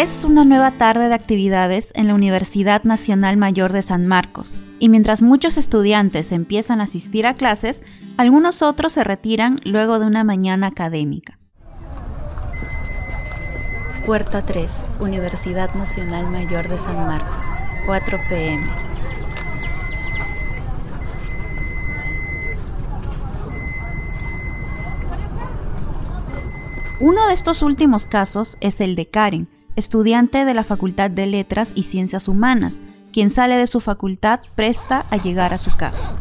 Es una nueva tarde de actividades en la Universidad Nacional Mayor de San Marcos, y mientras muchos estudiantes empiezan a asistir a clases, algunos otros se retiran luego de una mañana académica. Puerta 3, Universidad Nacional Mayor de San Marcos, 4 pm. Uno de estos últimos casos es el de Karen, estudiante de la Facultad de Letras y Ciencias Humanas, quien sale de su facultad presta a llegar a su casa.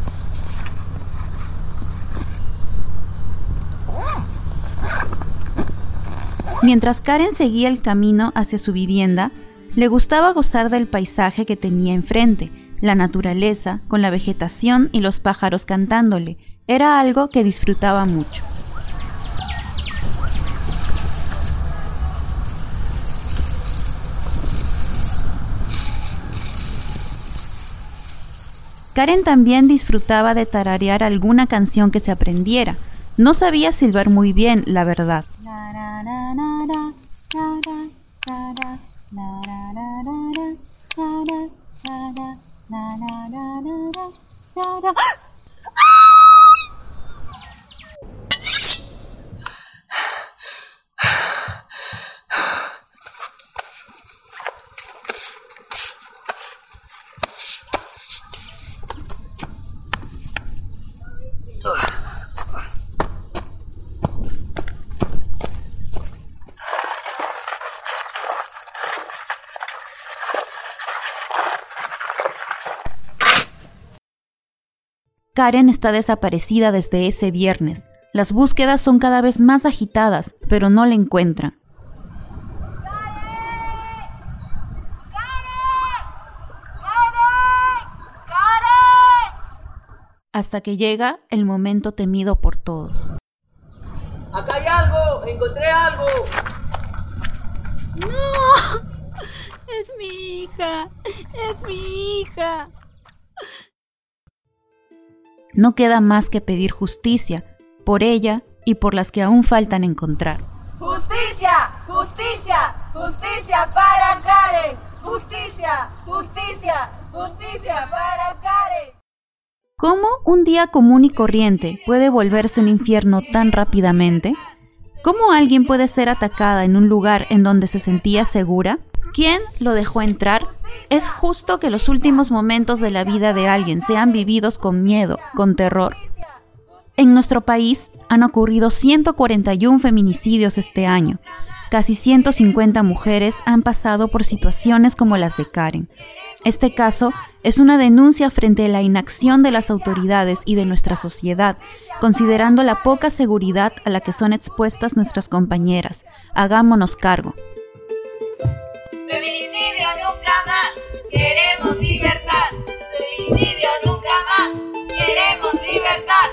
Mientras Karen seguía el camino hacia su vivienda, le gustaba gozar del paisaje que tenía enfrente, la naturaleza, con la vegetación y los pájaros cantándole. Era algo que disfrutaba mucho. Karen también disfrutaba de tararear alguna canción que se aprendiera. No sabía silbar muy bien, la verdad. Karen está desaparecida desde ese viernes. Las búsquedas son cada vez más agitadas, pero no la encuentran. Hasta que llega el momento temido por todos. ¡Acá hay algo! ¡Encontré algo! ¡No! Es mi hija. Es mi hija. No queda más que pedir justicia por ella y por las que aún faltan encontrar. ¡Justicia! ¡Justicia! ¡Justicia para Karen! ¡Justicia! ¡Justicia! ¡Justicia para Karen! ¿Cómo un día común y corriente puede volverse un infierno tan rápidamente? ¿Cómo alguien puede ser atacada en un lugar en donde se sentía segura? ¿Quién lo dejó entrar? Es justo que los últimos momentos de la vida de alguien sean vividos con miedo, con terror. En nuestro país han ocurrido 141 feminicidios este año. Casi 150 mujeres han pasado por situaciones como las de Karen. Este caso es una denuncia frente a la inacción de las autoridades y de nuestra sociedad, considerando la poca seguridad a la que son expuestas nuestras compañeras. Hagámonos cargo. Feminicidio nunca más, queremos libertad.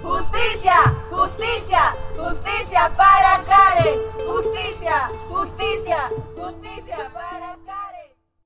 Justicia, justicia, justicia para